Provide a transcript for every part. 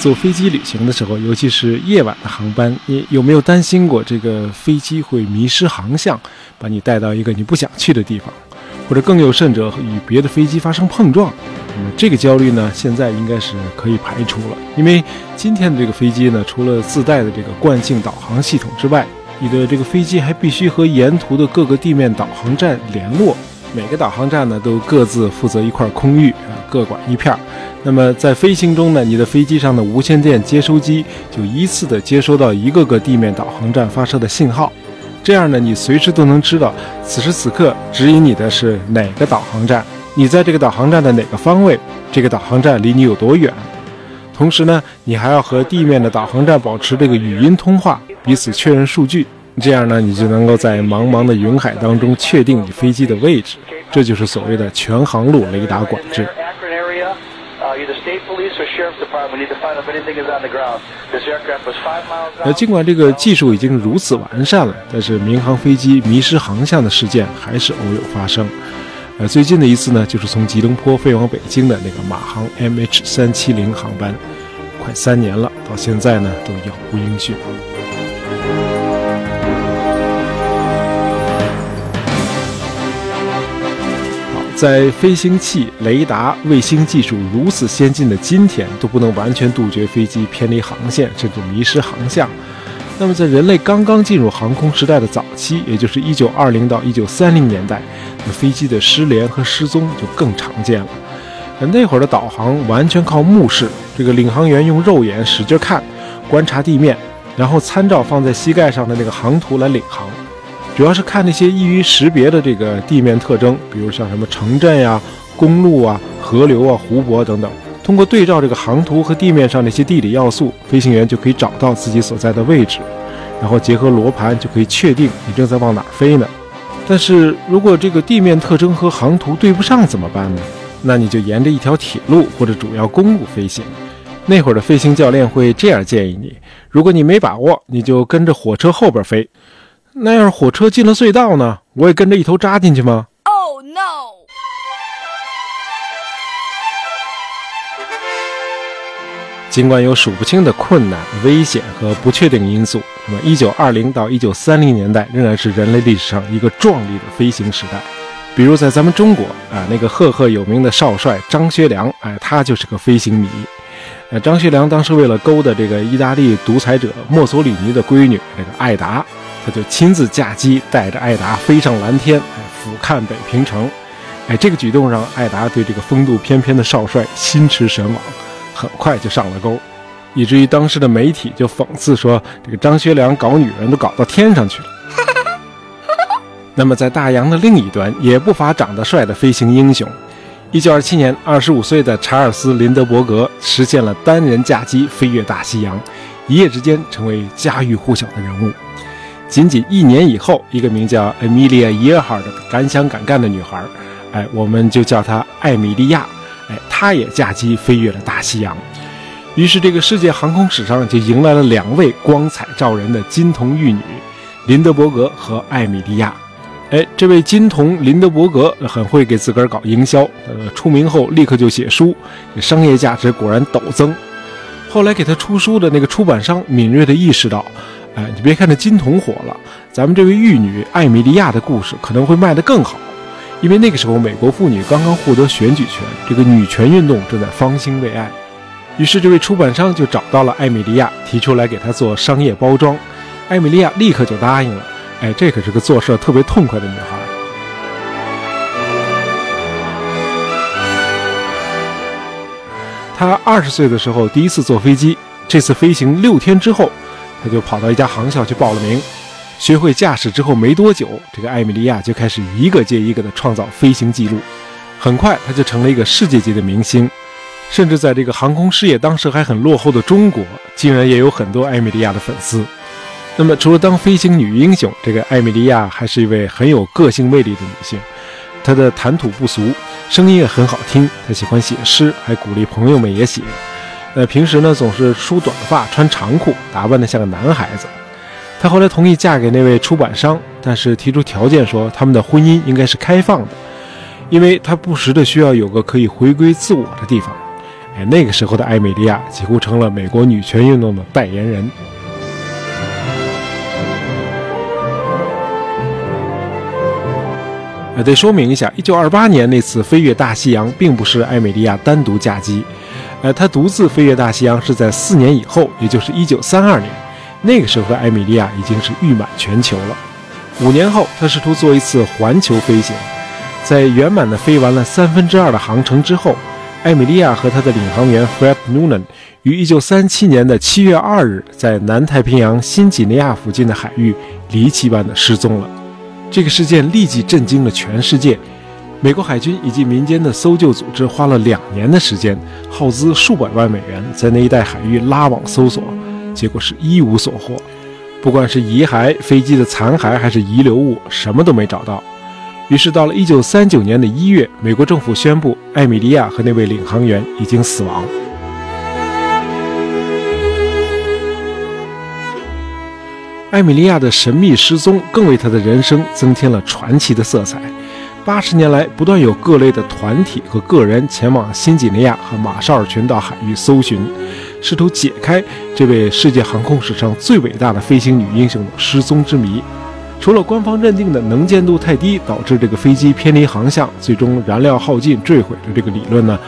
坐飞机旅行的时候，尤其是夜晚的航班，你有没有担心过这个飞机会迷失航向，把你带到一个你不想去的地方，或者更有甚者与别的飞机发生碰撞？那么这个焦虑呢，现在应该是可以排除了，因为今天的这个飞机呢，除了自带的这个惯性导航系统之外，你的这个飞机还必须和沿途的各个地面导航站联络。每个导航站呢，都各自负责一块空域啊，各管一片。那么在飞行中呢，你的飞机上的无线电接收机就依次的接收到一个个地面导航站发射的信号，这样呢，你随时都能知道此时此刻指引你的是哪个导航站，你在这个导航站的哪个方位，这个导航站离你有多远。同时呢，你还要和地面的导航站保持这个语音通话，彼此确认数据。这样呢，你就能够在茫茫的云海当中确定你飞机的位置，这就是所谓的全航路雷达管制。呃，尽管这个技术已经如此完善了，但是民航飞机迷失航向的事件还是偶有发生。呃，最近的一次呢，就是从吉隆坡飞往北京的那个马航 MH 三七零航班，快三年了，到现在呢都杳无音讯。在飞行器、雷达、卫星技术如此先进的今天，都不能完全杜绝飞机偏离航线，甚至迷失航向。那么，在人类刚刚进入航空时代的早期，也就是1920到1930年代，那飞机的失联和失踪就更常见了。那会儿的导航完全靠目视，这个领航员用肉眼使劲看，观察地面，然后参照放在膝盖上的那个航图来领航。主要是看那些易于识别的这个地面特征，比如像什么城镇呀、公路啊、河流啊、湖泊等等。通过对照这个航图和地面上那些地理要素，飞行员就可以找到自己所在的位置，然后结合罗盘就可以确定你正在往哪儿飞呢。但是如果这个地面特征和航图对不上怎么办呢？那你就沿着一条铁路或者主要公路飞行。那会儿的飞行教练会这样建议你：如果你没把握，你就跟着火车后边飞。那要是火车进了隧道呢？我也跟着一头扎进去吗？Oh no！尽管有数不清的困难、危险和不确定因素，那么1920到1930年代仍然是人类历史上一个壮丽的飞行时代。比如在咱们中国啊，那个赫赫有名的少帅张学良，哎，他就是个飞行迷。呃，张学良当时为了勾搭这个意大利独裁者墨索里尼的闺女，这个艾达。他就亲自驾机带着艾达飞上蓝天，哎，俯瞰北平城，哎，这个举动让艾达对这个风度翩翩的少帅心驰神往，很快就上了钩，以至于当时的媒体就讽刺说，这个张学良搞女人都搞到天上去了。那么在大洋的另一端，也不乏长得帅的飞行英雄。一九二七年，二十五岁的查尔斯·林德伯格实现了单人驾机飞越大西洋，一夜之间成为家喻户晓的人物。仅仅一年以后，一个名叫 Emilia Earhart 的敢想敢干的女孩，哎，我们就叫她艾米莉亚，哎，她也驾机飞越了大西洋。于是，这个世界航空史上就迎来了两位光彩照人的金童玉女——林德伯格和艾米莉亚。哎，这位金童林德伯格很会给自个儿搞营销，呃，出名后立刻就写书，商业价值果然陡增。后来给他出书的那个出版商敏锐地意识到。哎，你别看这金童火了，咱们这位玉女艾米莉亚的故事可能会卖得更好，因为那个时候美国妇女刚刚获得选举权，这个女权运动正在方兴未艾。于是这位出版商就找到了艾米莉亚，提出来给她做商业包装。艾米莉亚立刻就答应了。哎，这可是个做事特别痛快的女孩。她二十岁的时候第一次坐飞机，这次飞行六天之后。他就跑到一家航校去报了名，学会驾驶之后没多久，这个艾米莉亚就开始一个接一个的创造飞行记录。很快，他就成了一个世界级的明星，甚至在这个航空事业当时还很落后的中国，竟然也有很多艾米莉亚的粉丝。那么，除了当飞行女英雄，这个艾米莉亚还是一位很有个性魅力的女性。她的谈吐不俗，声音也很好听。她喜欢写诗，还鼓励朋友们也写。呃，平时呢总是梳短发、穿长裤，打扮的像个男孩子。她后来同意嫁给那位出版商，但是提出条件说他们的婚姻应该是开放的，因为她不时的需要有个可以回归自我的地方。哎，那个时候的艾米莉亚几乎成了美国女权运动的代言人。得说明一下，一九二八年那次飞越大西洋，并不是艾美莉亚单独驾机，呃，他独自飞越大西洋是在四年以后，也就是一九三二年。那个时候的艾米莉亚已经是誉满全球了。五年后，他试图做一次环球飞行，在圆满的飞完了三分之二的航程之后，艾米莉亚和她的领航员 Fred Noonan 于1937年的7月2日在南太平洋新几内亚附近的海域离奇般的失踪了。这个事件立即震惊了全世界。美国海军以及民间的搜救组织花了两年的时间，耗资数百万美元，在那一带海域拉网搜索。结果是一无所获，不管是遗骸、飞机的残骸还是遗留物，什么都没找到。于是到了一九三九年的一月，美国政府宣布艾米莉亚和那位领航员已经死亡。艾米莉亚的神秘失踪，更为她的人生增添了传奇的色彩。八十年来，不断有各类的团体和个人前往新几内亚和马绍尔群岛海域搜寻。试图解开这位世界航空史上最伟大的飞行女英雄的失踪之谜。除了官方认定的能见度太低导致这个飞机偏离航向，最终燃料耗尽坠毁的这个理论呢？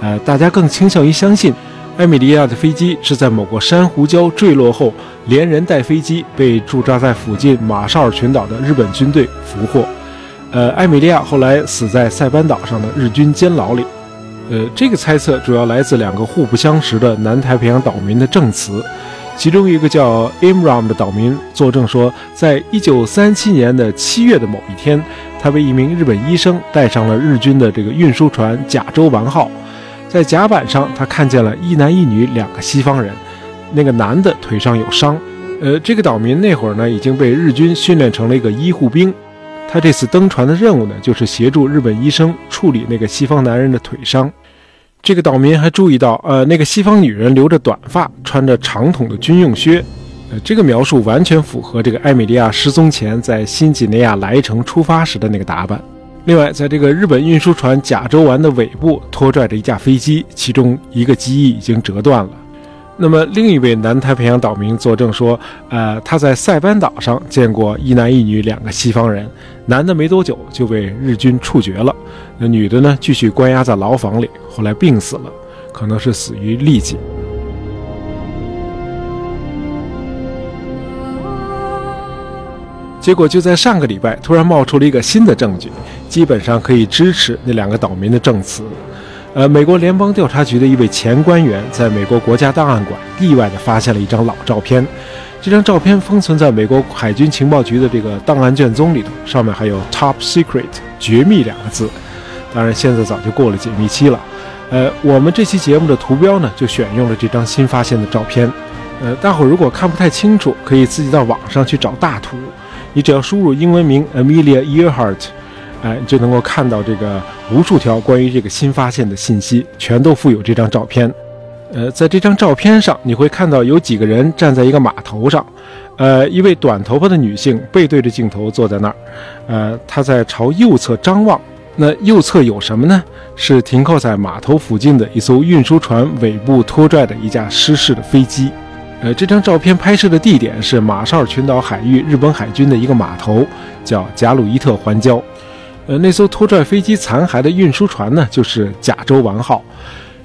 呃，大家更倾向于相信，艾米莉亚的飞机是在某个珊瑚礁坠落后，连人带飞机被驻扎在附近马绍尔群岛的日本军队俘获。呃，艾米莉亚后来死在塞班岛上的日军监牢里。呃，这个猜测主要来自两个互不相识的南太平洋岛民的证词，其中一个叫 Imram 的岛民作证说，在一九三七年的七月的某一天，他被一名日本医生带上了日军的这个运输船甲州丸号，在甲板上，他看见了一男一女两个西方人，那个男的腿上有伤，呃，这个岛民那会儿呢已经被日军训练成了一个医护兵。他这次登船的任务呢，就是协助日本医生处理那个西方男人的腿伤。这个岛民还注意到，呃，那个西方女人留着短发，穿着长筒的军用靴。呃，这个描述完全符合这个艾米莉亚失踪前在新几内亚莱城出发时的那个打扮。另外，在这个日本运输船甲州丸的尾部拖拽着一架飞机，其中一个机翼已经折断了。那么，另一位南太平洋岛民作证说，呃，他在塞班岛上见过一男一女两个西方人，男的没多久就被日军处决了，那女的呢，继续关押在牢房里，后来病死了，可能是死于痢疾。结果就在上个礼拜，突然冒出了一个新的证据，基本上可以支持那两个岛民的证词。呃，美国联邦调查局的一位前官员在美国国家档案馆意外地发现了一张老照片，这张照片封存在美国海军情报局的这个档案卷宗里头，上面还有 “Top Secret” 绝密两个字。当然，现在早就过了解密期了。呃，我们这期节目的图标呢，就选用了这张新发现的照片。呃，大伙如果看不太清楚，可以自己到网上去找大图。你只要输入英文名 Amelia Earhart。哎，就能够看到这个无数条关于这个新发现的信息，全都附有这张照片。呃，在这张照片上，你会看到有几个人站在一个码头上。呃，一位短头发的女性背对着镜头坐在那儿。呃，她在朝右侧张望。那右侧有什么呢？是停靠在码头附近的一艘运输船尾部拖拽的一架失事的飞机。呃，这张照片拍摄的地点是马绍尔群岛海域日本海军的一个码头，叫贾鲁伊特环礁。呃，那艘拖拽飞机残骸的运输船呢，就是甲州丸号。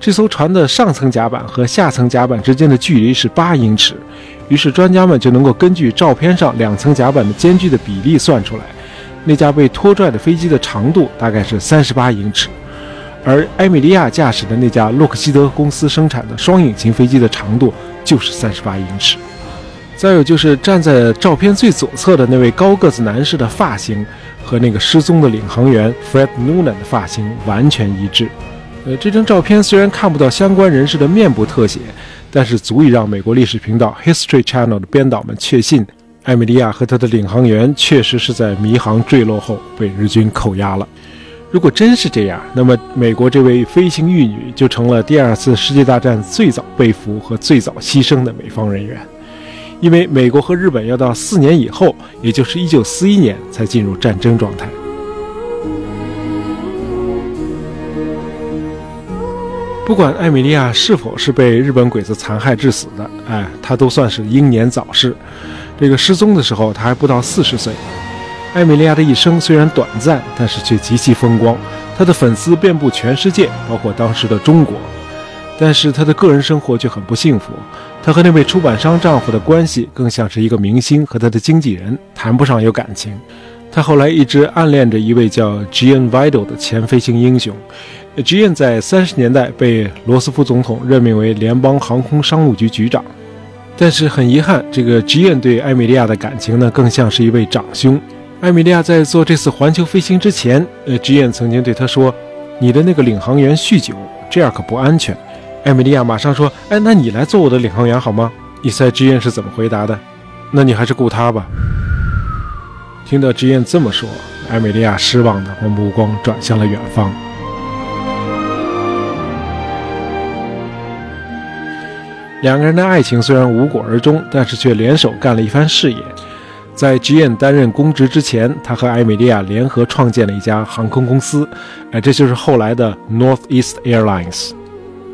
这艘船的上层甲板和下层甲板之间的距离是八英尺，于是专家们就能够根据照片上两层甲板的间距的比例算出来，那架被拖拽的飞机的长度大概是三十八英尺，而埃米利亚驾驶的那架洛克希德公司生产的双引擎飞机的长度就是三十八英尺。再有就是站在照片最左侧的那位高个子男士的发型。和那个失踪的领航员 Fred Noonan 的发型完全一致。呃，这张照片虽然看不到相关人士的面部特写，但是足以让美国历史频道 History Channel 的编导们确信，艾米莉亚和她的领航员确实是在迷航坠落后被日军扣押了。如果真是这样，那么美国这位飞行玉女就成了第二次世界大战最早被俘和最早牺牲的美方人员。因为美国和日本要到四年以后，也就是一九四一年才进入战争状态。不管艾米莉亚是否是被日本鬼子残害致死的，哎，她都算是英年早逝。这个失踪的时候，她还不到四十岁。艾米莉亚的一生虽然短暂，但是却极其风光。她的粉丝遍布全世界，包括当时的中国。但是她的个人生活却很不幸福。她和那位出版商丈夫的关系更像是一个明星和他的经纪人，谈不上有感情。她后来一直暗恋着一位叫 Gian Vidal 的前飞行英雄。Gian 在三十年代被罗斯福总统任命为联邦航空商务局局长。但是很遗憾，这个 Gian 对艾米莉亚的感情呢，更像是一位长兄。艾米莉亚在做这次环球飞行之前，呃，Gian 曾经对她说：“你的那个领航员酗酒，这样可不安全。”艾米莉亚马上说：“哎，那你来做我的领航员好吗？”你猜 Gian 是怎么回答的？那你还是雇他吧。听到 Gian 这么说，艾米莉亚失望的把目光转向了远方。两个人的爱情虽然无果而终，但是却联手干了一番事业。在 Gian 担任公职之前，他和艾米莉亚联合创建了一家航空公司，哎，这就是后来的 Northeast Airlines。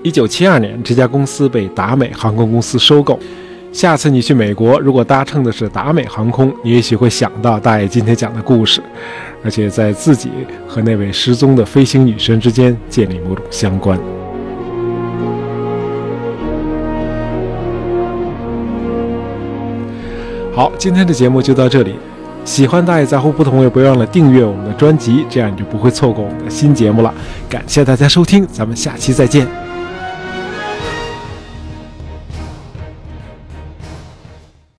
一九七二年，这家公司被达美航空公司收购。下次你去美国，如果搭乘的是达美航空，你也许会想到大爷今天讲的故事，而且在自己和那位失踪的飞行女神之间建立某种相关。好，今天的节目就到这里。喜欢大爷杂货铺的朋友，别忘了订阅我们的专辑，这样你就不会错过我们的新节目了。感谢大家收听，咱们下期再见。